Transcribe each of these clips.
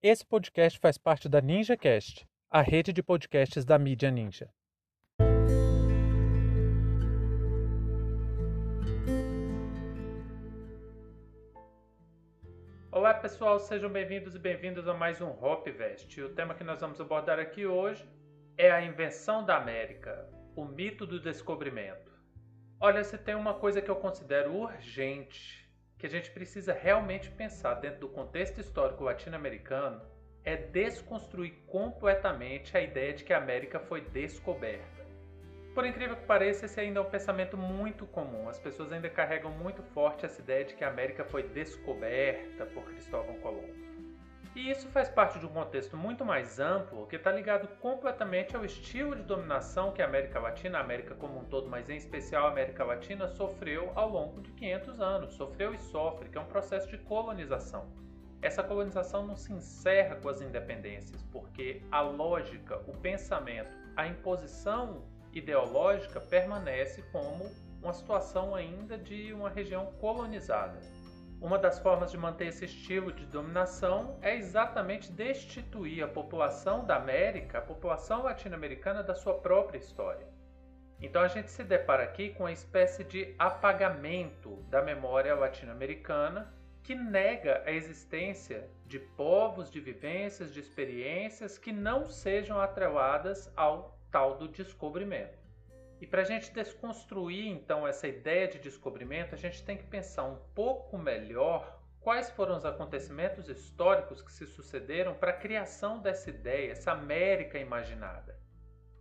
Esse podcast faz parte da NinjaCast, a rede de podcasts da mídia Ninja. Olá pessoal, sejam bem-vindos e bem-vindas a mais um Hopvest. O tema que nós vamos abordar aqui hoje é a invenção da América, o mito do descobrimento. Olha, se tem uma coisa que eu considero urgente que a gente precisa realmente pensar dentro do contexto histórico latino-americano é desconstruir completamente a ideia de que a América foi descoberta. Por incrível que pareça, esse ainda é um pensamento muito comum. As pessoas ainda carregam muito forte essa ideia de que a América foi descoberta por Cristóvão Colombo. E isso faz parte de um contexto muito mais amplo que está ligado completamente ao estilo de dominação que a América Latina, a América como um todo, mas em especial a América Latina, sofreu ao longo de 500 anos. Sofreu e sofre, que é um processo de colonização. Essa colonização não se encerra com as independências, porque a lógica, o pensamento, a imposição ideológica permanece como uma situação ainda de uma região colonizada. Uma das formas de manter esse estilo de dominação é exatamente destituir a população da América, a população latino-americana, da sua própria história. Então a gente se depara aqui com uma espécie de apagamento da memória latino-americana que nega a existência de povos, de vivências, de experiências que não sejam atreladas ao tal do descobrimento. E para a gente desconstruir então essa ideia de descobrimento, a gente tem que pensar um pouco melhor quais foram os acontecimentos históricos que se sucederam para a criação dessa ideia, essa América imaginada.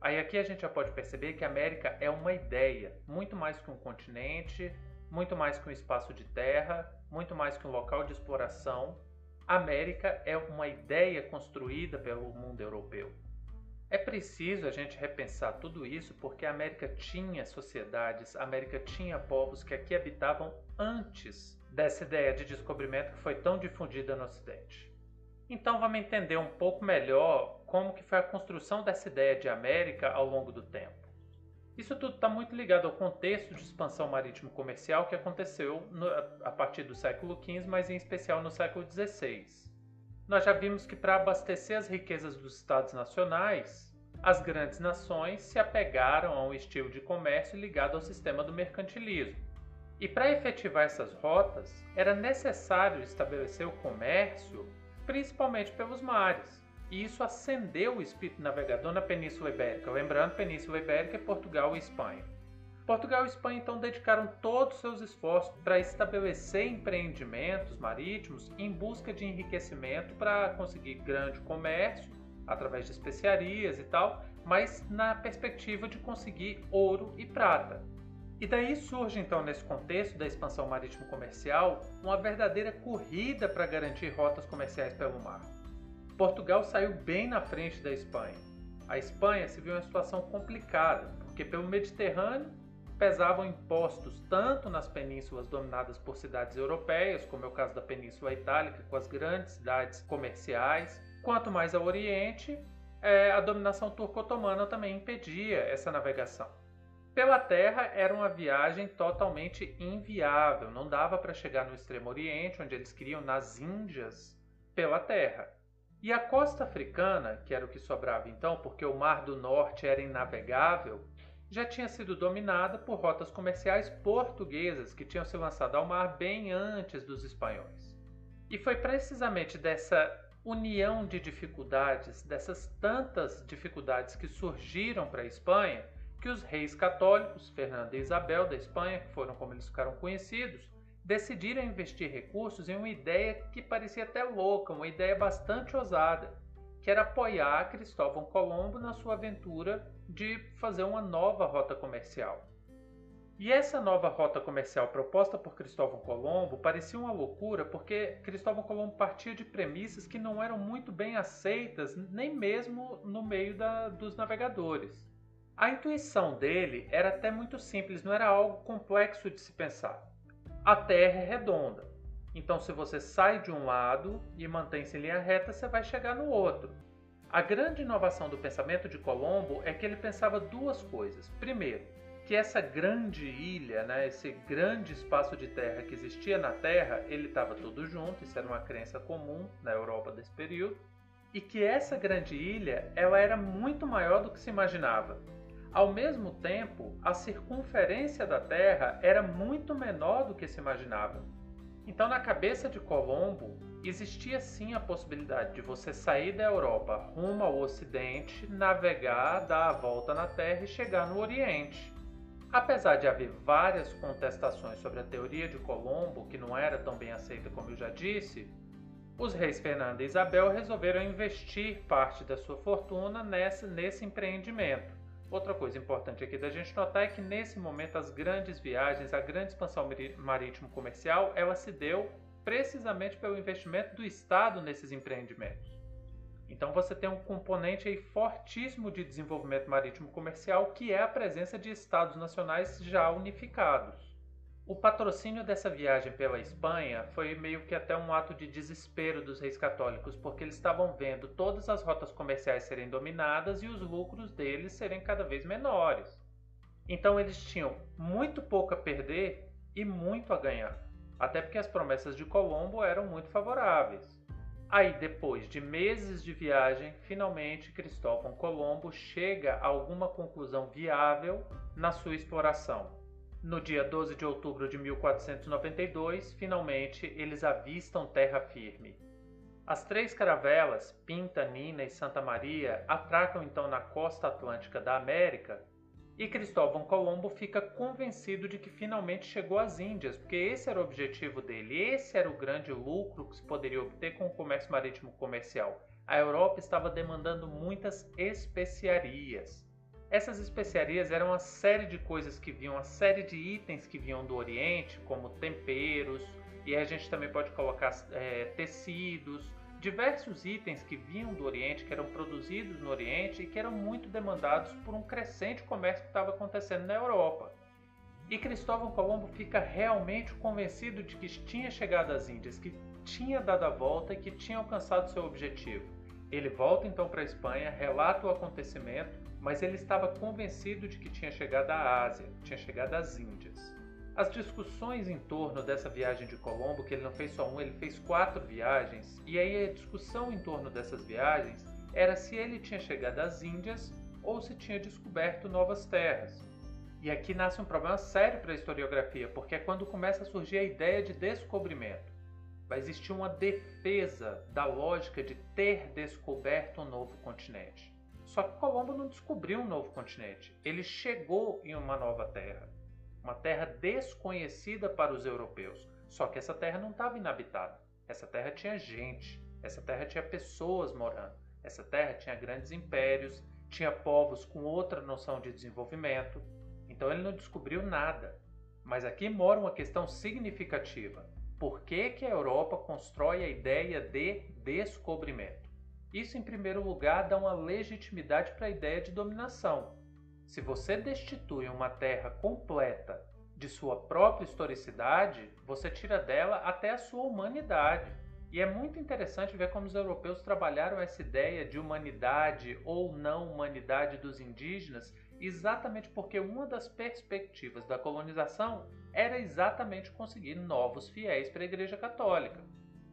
Aí aqui a gente já pode perceber que a América é uma ideia, muito mais que um continente, muito mais que um espaço de terra, muito mais que um local de exploração. A América é uma ideia construída pelo mundo europeu. É preciso a gente repensar tudo isso porque a América tinha sociedades, a América tinha povos que aqui habitavam antes dessa ideia de descobrimento que foi tão difundida no Ocidente. Então vamos entender um pouco melhor como que foi a construção dessa ideia de América ao longo do tempo. Isso tudo está muito ligado ao contexto de expansão marítimo comercial que aconteceu no, a partir do século XV, mas em especial no século XVI nós já vimos que para abastecer as riquezas dos estados nacionais, as grandes nações se apegaram a um estilo de comércio ligado ao sistema do mercantilismo. E para efetivar essas rotas, era necessário estabelecer o comércio principalmente pelos mares. E isso acendeu o espírito navegador na Península Ibérica. Lembrando, Península Ibérica é Portugal e Espanha. Portugal e Espanha então dedicaram todos os seus esforços para estabelecer empreendimentos marítimos em busca de enriquecimento para conseguir grande comércio através de especiarias e tal, mas na perspectiva de conseguir ouro e prata. E daí surge então nesse contexto da expansão marítimo comercial uma verdadeira corrida para garantir rotas comerciais pelo mar. Portugal saiu bem na frente da Espanha. A Espanha se viu em uma situação complicada, porque pelo Mediterrâneo pesavam impostos tanto nas penínsulas dominadas por cidades europeias, como é o caso da Península Itálica, com as grandes cidades comerciais, quanto mais ao Oriente, é, a dominação turco-otomana também impedia essa navegação. Pela terra era uma viagem totalmente inviável, não dava para chegar no Extremo Oriente, onde eles queriam nas Índias, pela terra. E a costa africana, que era o que sobrava então, porque o Mar do Norte era inavegável, já tinha sido dominada por rotas comerciais portuguesas que tinham se lançado ao mar bem antes dos espanhóis. E foi precisamente dessa união de dificuldades, dessas tantas dificuldades que surgiram para a Espanha, que os reis católicos, Fernando e Isabel da Espanha, que foram como eles ficaram conhecidos, decidiram investir recursos em uma ideia que parecia até louca, uma ideia bastante ousada, que era apoiar Cristóvão Colombo na sua aventura de fazer uma nova rota comercial. E essa nova rota comercial proposta por Cristóvão Colombo parecia uma loucura porque Cristóvão Colombo partia de premissas que não eram muito bem aceitas nem mesmo no meio da, dos navegadores. A intuição dele era até muito simples, não era algo complexo de se pensar. A Terra é redonda, então, se você sai de um lado e mantém-se em linha reta, você vai chegar no outro. A grande inovação do pensamento de Colombo é que ele pensava duas coisas. Primeiro, que essa grande ilha, né, esse grande espaço de terra que existia na Terra, ele estava todo junto, isso era uma crença comum na Europa desse período, e que essa grande ilha ela era muito maior do que se imaginava. Ao mesmo tempo, a circunferência da Terra era muito menor do que se imaginava. Então, na cabeça de Colombo, existia sim a possibilidade de você sair da Europa rumo ao Ocidente, navegar, dar a volta na Terra e chegar no Oriente. Apesar de haver várias contestações sobre a teoria de Colombo, que não era tão bem aceita como eu já disse, os reis Fernando e Isabel resolveram investir parte da sua fortuna nesse, nesse empreendimento. Outra coisa importante aqui da gente notar é que nesse momento as grandes viagens, a grande expansão marítimo comercial, ela se deu precisamente pelo investimento do Estado nesses empreendimentos. Então você tem um componente aí fortíssimo de desenvolvimento marítimo comercial, que é a presença de estados nacionais já unificados. O patrocínio dessa viagem pela Espanha foi meio que até um ato de desespero dos reis católicos, porque eles estavam vendo todas as rotas comerciais serem dominadas e os lucros deles serem cada vez menores. Então eles tinham muito pouco a perder e muito a ganhar, até porque as promessas de Colombo eram muito favoráveis. Aí, depois de meses de viagem, finalmente Cristóvão Colombo chega a alguma conclusão viável na sua exploração. No dia 12 de outubro de 1492, finalmente eles avistam terra firme. As três caravelas, Pinta, Nina e Santa Maria, atracam então na costa atlântica da América e Cristóvão Colombo fica convencido de que finalmente chegou às Índias, porque esse era o objetivo dele, esse era o grande lucro que se poderia obter com o comércio marítimo comercial. A Europa estava demandando muitas especiarias. Essas especiarias eram uma série de coisas que vinham, uma série de itens que vinham do Oriente, como temperos, e a gente também pode colocar é, tecidos, diversos itens que vinham do Oriente, que eram produzidos no Oriente e que eram muito demandados por um crescente comércio que estava acontecendo na Europa. E Cristóvão Colombo fica realmente convencido de que tinha chegado às Índias, que tinha dado a volta e que tinha alcançado seu objetivo. Ele volta então para a Espanha, relata o acontecimento mas ele estava convencido de que tinha chegado à Ásia, tinha chegado às Índias. As discussões em torno dessa viagem de Colombo, que ele não fez só uma, ele fez quatro viagens, e aí a discussão em torno dessas viagens era se ele tinha chegado às Índias ou se tinha descoberto novas terras. E aqui nasce um problema sério para a historiografia, porque é quando começa a surgir a ideia de descobrimento. Vai existir uma defesa da lógica de ter descoberto um novo continente. Só que Colombo não descobriu um novo continente. Ele chegou em uma nova terra, uma terra desconhecida para os europeus. Só que essa terra não estava inabitada. Essa terra tinha gente, essa terra tinha pessoas morando. Essa terra tinha grandes impérios, tinha povos com outra noção de desenvolvimento. Então ele não descobriu nada. Mas aqui mora uma questão significativa. Por que, que a Europa constrói a ideia de descobrimento? Isso, em primeiro lugar, dá uma legitimidade para a ideia de dominação. Se você destitui uma terra completa de sua própria historicidade, você tira dela até a sua humanidade. E é muito interessante ver como os europeus trabalharam essa ideia de humanidade ou não humanidade dos indígenas, exatamente porque uma das perspectivas da colonização era exatamente conseguir novos fiéis para a Igreja Católica.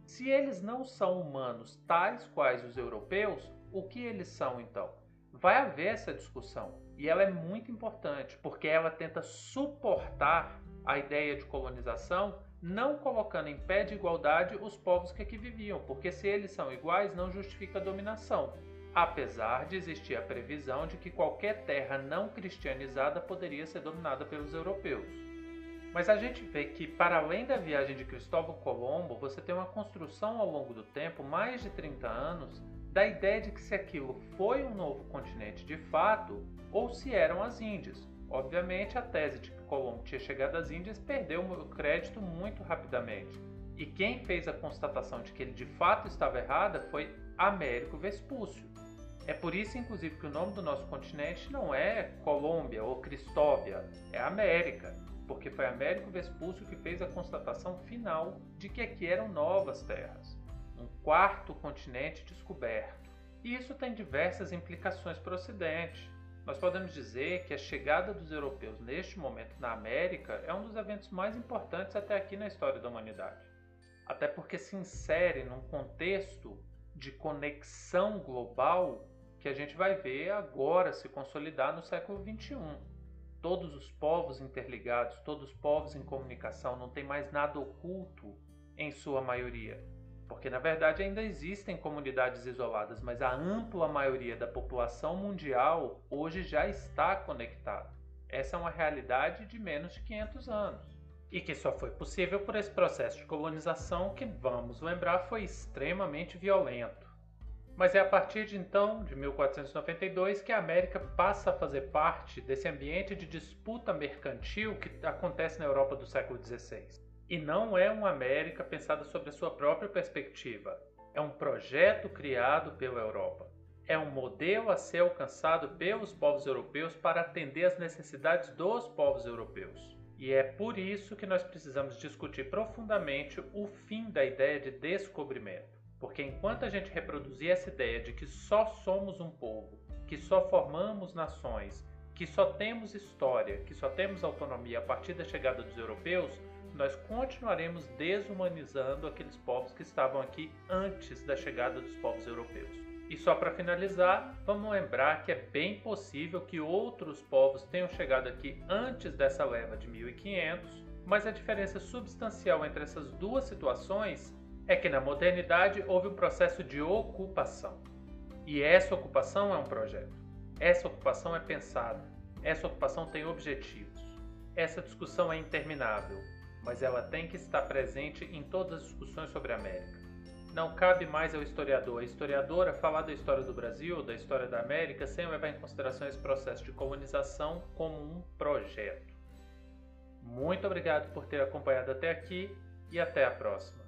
Se eles não são humanos tais quais os europeus, o que eles são então? Vai haver essa discussão e ela é muito importante porque ela tenta suportar a ideia de colonização, não colocando em pé de igualdade os povos que aqui viviam, porque se eles são iguais, não justifica a dominação. Apesar de existir a previsão de que qualquer terra não cristianizada poderia ser dominada pelos europeus. Mas a gente vê que, para além da viagem de Cristóvão Colombo, você tem uma construção ao longo do tempo, mais de 30 anos, da ideia de que se aquilo foi um novo continente de fato ou se eram as Índias. Obviamente, a tese de que Colombo tinha chegado às Índias perdeu o crédito muito rapidamente. E quem fez a constatação de que ele de fato estava errada foi Américo Vespúcio. É por isso, inclusive, que o nome do nosso continente não é Colômbia ou Cristóvia, é América porque foi Américo Vespúcio que fez a constatação final de que aqui eram novas terras, um quarto continente descoberto. E isso tem diversas implicações para o Ocidente. nós podemos dizer que a chegada dos europeus neste momento na América é um dos eventos mais importantes até aqui na história da humanidade. Até porque se insere num contexto de conexão global que a gente vai ver agora se consolidar no século XXI. Todos os povos interligados, todos os povos em comunicação, não tem mais nada oculto em sua maioria. Porque na verdade ainda existem comunidades isoladas, mas a ampla maioria da população mundial hoje já está conectada. Essa é uma realidade de menos de 500 anos. E que só foi possível por esse processo de colonização que, vamos lembrar, foi extremamente violento. Mas é a partir de então, de 1492, que a América passa a fazer parte desse ambiente de disputa mercantil que acontece na Europa do século XVI. E não é uma América pensada sobre a sua própria perspectiva. É um projeto criado pela Europa. É um modelo a ser alcançado pelos povos europeus para atender às necessidades dos povos europeus. E é por isso que nós precisamos discutir profundamente o fim da ideia de descobrimento. Porque enquanto a gente reproduzir essa ideia de que só somos um povo, que só formamos nações, que só temos história, que só temos autonomia a partir da chegada dos europeus, nós continuaremos desumanizando aqueles povos que estavam aqui antes da chegada dos povos europeus. E só para finalizar, vamos lembrar que é bem possível que outros povos tenham chegado aqui antes dessa leva de 1500, mas a diferença substancial entre essas duas situações é que na modernidade houve um processo de ocupação. E essa ocupação é um projeto. Essa ocupação é pensada. Essa ocupação tem objetivos. Essa discussão é interminável mas ela tem que estar presente em todas as discussões sobre a América. Não cabe mais ao historiador, a historiadora, falar da história do Brasil, da história da América, sem levar em consideração esse processo de colonização como um projeto. Muito obrigado por ter acompanhado até aqui e até a próxima.